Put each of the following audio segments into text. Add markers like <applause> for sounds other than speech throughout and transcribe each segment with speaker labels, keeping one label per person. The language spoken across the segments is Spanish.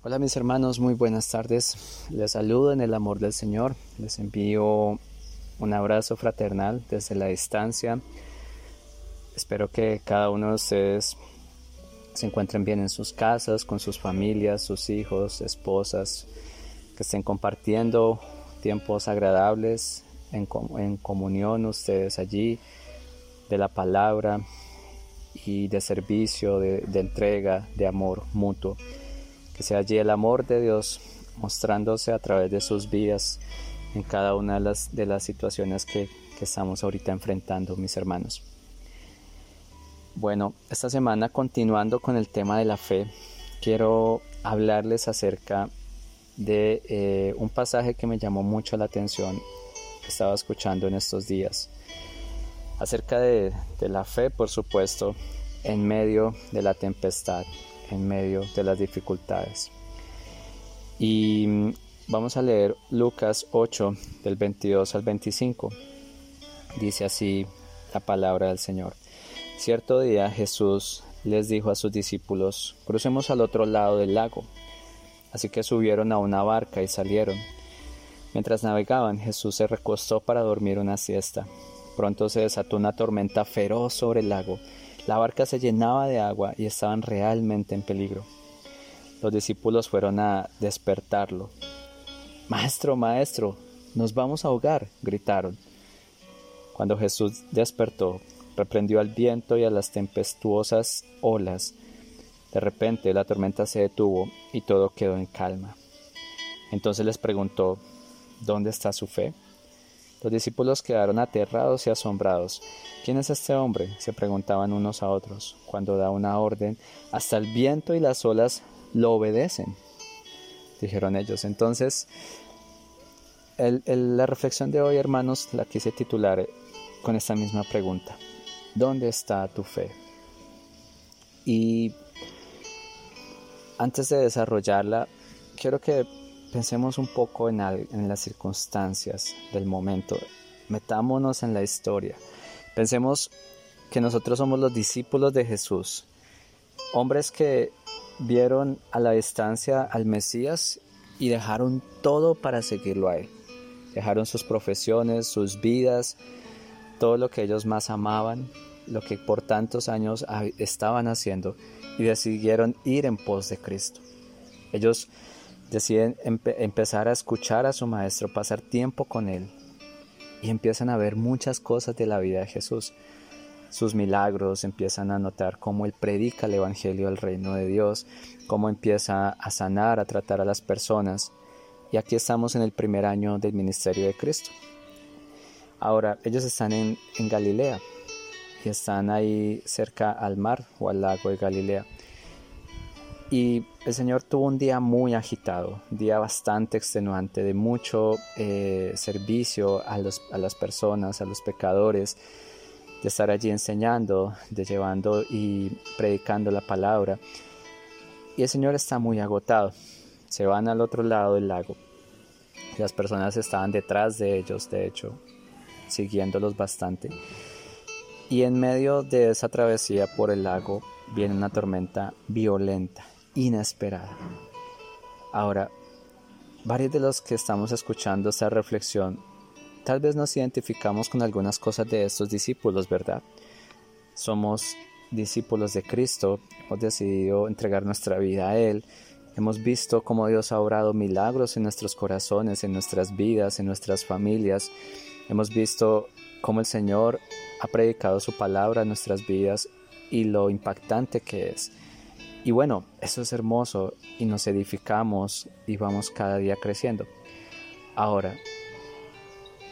Speaker 1: Hola mis hermanos, muy buenas tardes. Les saludo en el amor del Señor. Les envío un abrazo fraternal desde la distancia. Espero que cada uno de ustedes se encuentren bien en sus casas, con sus familias, sus hijos, esposas, que estén compartiendo tiempos agradables en, comunión ustedes allí de la palabra y de servicio, de, de entrega, de amor mutuo. Que sea allí el amor de Dios mostrándose a través de sus vidas en cada una de las, situaciones que, que estamos ahorita enfrentando, mis hermanos. Bueno, esta semana continuando con el tema de la fe, quiero hablarles acerca de eh, un pasaje que me llamó mucho la atención que estaba escuchando en estos días. Acerca de, de la fe, por supuesto, en medio de la tempestad, en medio de las dificultades. Y mm, vamos a leer Lucas 8 del 22 al 25. Dice así la palabra del Señor. Cierto día Jesús les dijo a sus discípulos, crucemos al otro lado del lago. Así que subieron a una barca y salieron. Mientras navegaban, Jesús se recostó para dormir una siesta. Pronto se desató una tormenta feroz sobre el lago la barca se llenaba de agua y estaban realmente en peligro. Los discípulos fueron a despertarlo. Maestro, maestro, nos vamos a ahogar, gritaron. Cuando Jesús despertó, reprendió al viento y a las tempestuosas olas. De repente la tormenta se detuvo y todo quedó en calma. Entonces les preguntó, ¿dónde está su fe? Los discípulos quedaron aterrados y asombrados. ¿Quién es este hombre? se preguntaban unos a otros. Cuando da una orden, hasta el viento y las olas lo obedecen, dijeron ellos. Entonces, la reflexión de hoy, hermanos, la quise titular con esta misma pregunta. ¿Dónde está tu fe? Y antes de desarrollarla, quiero que Pensemos un poco en, en, las circunstancias del momento. Metámonos en la historia. Pensemos que nosotros somos los discípulos de Jesús. Hombres que vieron a la distancia al Mesías y dejaron todo para seguirlo a Él. Dejaron sus profesiones, sus vidas, todo lo que ellos más amaban, lo que por tantos años estaban haciendo y decidieron ir en pos de Cristo. Ellos deciden empezar a escuchar a su maestro, pasar tiempo con él y empiezan a ver muchas cosas de la vida de Jesús. Sus milagros, empiezan a notar cómo él predica el Evangelio del reino de Dios, cómo empieza a sanar, a tratar a las personas. Y aquí estamos en el primer año del ministerio de Cristo. Ahora, ellos están en, en Galilea y están ahí cerca al mar o al lago de Galilea. Y el Señor tuvo un día muy agitado, día bastante extenuante, de mucho eh, servicio a las personas, a los pecadores, de estar allí enseñando, de llevando y predicando la palabra. Y el Señor está muy agotado. Se van al otro lado del lago. Las personas estaban detrás de ellos, de hecho, siguiéndolos bastante. Y en medio de esa travesía por el lago viene una tormenta violenta inesperada. Ahora, varios de los que estamos escuchando esta reflexión, tal vez nos identificamos con algunas cosas de estos discípulos, ¿verdad? Somos discípulos de Cristo, hemos decidido entregar nuestra vida a Él, hemos visto cómo Dios ha obrado milagros en nuestros corazones, en nuestras vidas, en nuestras familias, hemos visto cómo el Señor ha predicado su palabra en nuestras vidas y lo impactante que es. Y bueno, eso es hermoso y nos edificamos y vamos cada día creciendo. Ahora,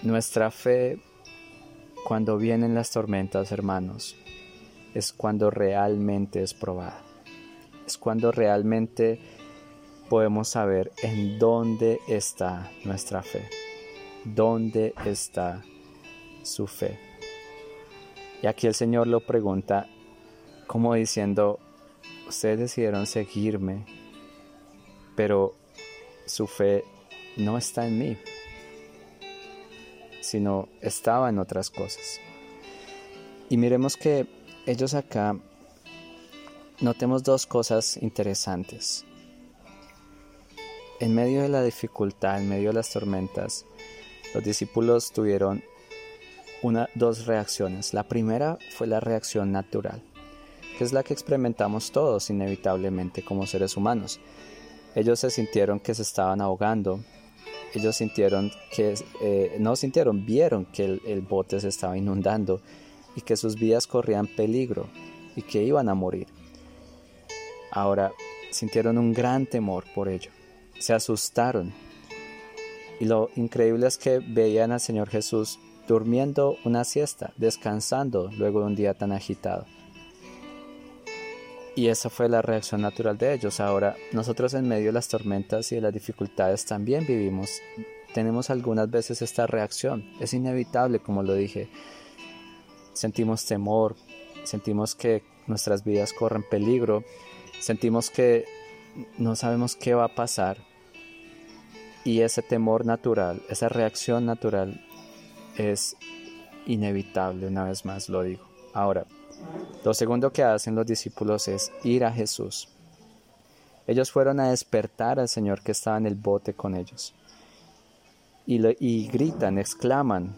Speaker 1: nuestra fe cuando vienen las tormentas, hermanos, es cuando realmente es probada. Es cuando realmente podemos saber en dónde está nuestra fe. ¿Dónde está su fe? Y aquí el Señor lo pregunta como diciendo, ustedes decidieron seguirme, pero su fe no está en mí, sino estaba en otras cosas. Y miremos que ellos acá notemos dos cosas interesantes. en medio de la dificultad, en medio de las tormentas, los discípulos tuvieron una, dos reacciones. La primera fue la reacción natural, que es la que experimentamos todos inevitablemente como seres humanos. Ellos se sintieron que se estaban ahogando, ellos sintieron que, eh, no sintieron, vieron que el, el bote se estaba inundando y que sus vidas corrían peligro y que iban a morir. Ahora sintieron un gran temor por ello, se asustaron y lo increíble es que veían al Señor Jesús durmiendo una siesta, descansando luego de un día tan agitado. Y esa fue la reacción natural de ellos. Ahora, nosotros en medio de las tormentas y de las dificultades también vivimos, tenemos algunas veces esta reacción. Es inevitable, como lo dije. Sentimos temor, sentimos que nuestras vidas corren peligro, sentimos que no sabemos qué va a pasar. Y ese temor natural, esa reacción natural es inevitable, una vez más lo digo. Ahora, lo segundo que hacen los discípulos es ir a Jesús. Ellos fueron a despertar al Señor que estaba en el bote con ellos. Y, gritan, exclaman,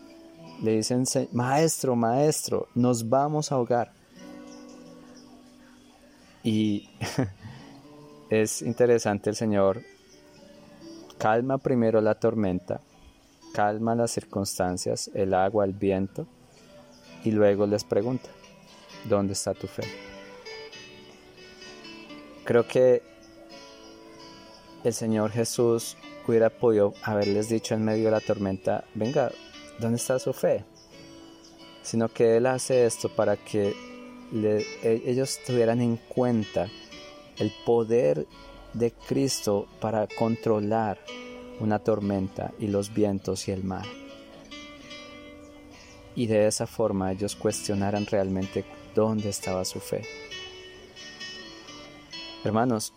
Speaker 1: le dicen, Maestro, Maestro, nos vamos a ahogar. Y <laughs> es interesante el Señor calma primero la tormenta, calma las circunstancias, el agua, el viento, y luego les pregunta, ¿Dónde está tu fe? Creo que el Señor Jesús hubiera podido haberles dicho en medio de la tormenta, venga, ¿dónde está su fe? Sino que Él hace esto para que e, ellos tuvieran en cuenta el poder de Cristo para controlar una tormenta y los vientos y el mar. Y de esa forma ellos cuestionaran realmente dónde estaba su fe. Hermanos,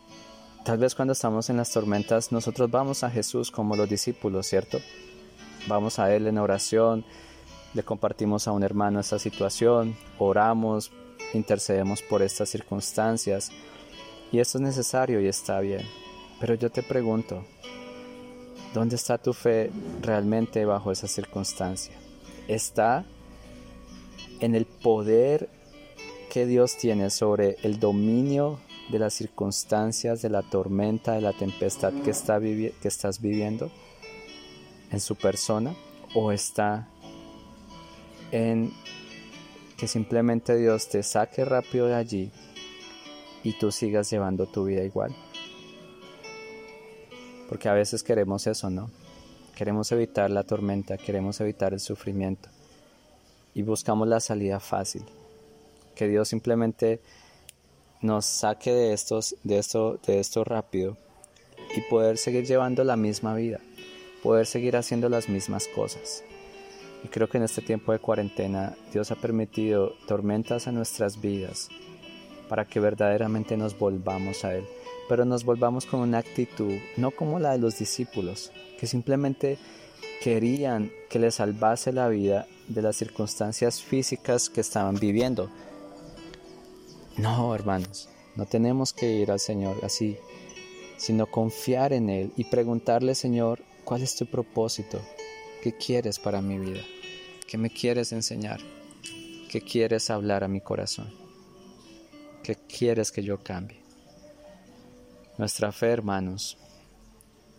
Speaker 1: tal vez cuando estamos en las tormentas nosotros vamos a Jesús como los discípulos, ¿cierto? Vamos a Él en oración, le compartimos a un hermano esta situación, oramos, intercedemos por estas circunstancias y esto es necesario y está bien. Pero yo te pregunto, ¿dónde está tu fe realmente bajo esa circunstancia? ¿Está en el poder que Dios tiene sobre el dominio de las circunstancias, de la tormenta, de la tempestad que, está que estás viviendo en su persona o está en que simplemente Dios te saque rápido de allí y tú sigas llevando tu vida igual. Porque a veces queremos eso, ¿no? Queremos evitar la tormenta, queremos evitar el sufrimiento y buscamos la salida fácil que Dios simplemente nos saque de, estos, de, esto, de esto rápido y poder seguir llevando la misma vida, poder seguir haciendo las mismas cosas. Y creo que en este tiempo de cuarentena Dios ha permitido tormentas a nuestras vidas para que verdaderamente nos volvamos a Él, pero nos volvamos con una actitud no como la de los discípulos, que simplemente querían que les salvase la vida de las circunstancias físicas que estaban viviendo, no, hermanos, no tenemos que ir al Señor así, sino confiar en Él y preguntarle, Señor, ¿cuál es tu propósito? ¿Qué quieres para mi vida? ¿Qué me quieres enseñar? ¿Qué quieres hablar a mi corazón? ¿Qué quieres que yo cambie? Nuestra fe, hermanos,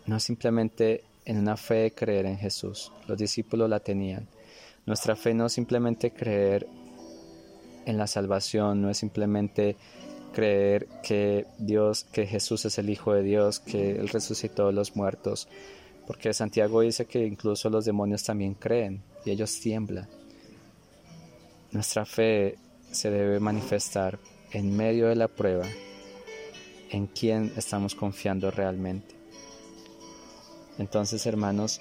Speaker 1: no es simplemente en una fe de creer en Jesús. Los discípulos la tenían. Nuestra fe no es simplemente creer en la salvación, no es simplemente creer que Dios, que Jesús es el Hijo de Dios, que Él resucitó de los muertos, porque Santiago dice que incluso los demonios también creen y ellos tiemblan. Nuestra fe se debe manifestar en medio de la prueba, en quién estamos confiando realmente. Entonces, hermanos,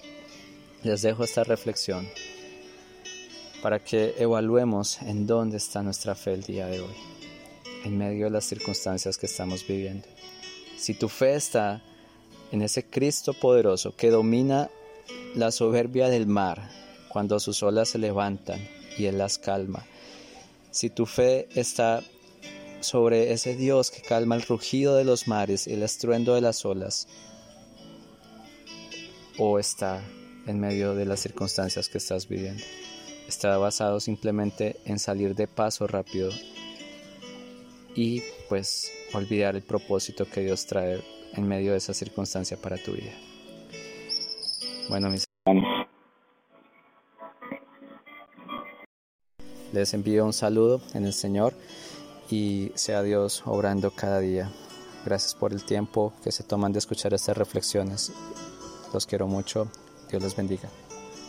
Speaker 1: les dejo esta reflexión para que evaluemos en dónde está nuestra fe el día de hoy, en medio de las circunstancias que estamos viviendo. Si tu fe está en ese Cristo poderoso que domina la soberbia del mar cuando sus olas se levantan y Él las calma, si tu fe está sobre ese Dios que calma el rugido de los mares y el estruendo de las olas, o está en medio de las circunstancias que estás viviendo. Está basado simplemente en salir de paso rápido y pues olvidar el propósito que Dios trae en medio de esa circunstancia para tu vida. Bueno, mis les envío un saludo en el Señor y sea Dios obrando cada día. Gracias por el tiempo que se toman de escuchar estas reflexiones. Los quiero mucho. Dios los bendiga.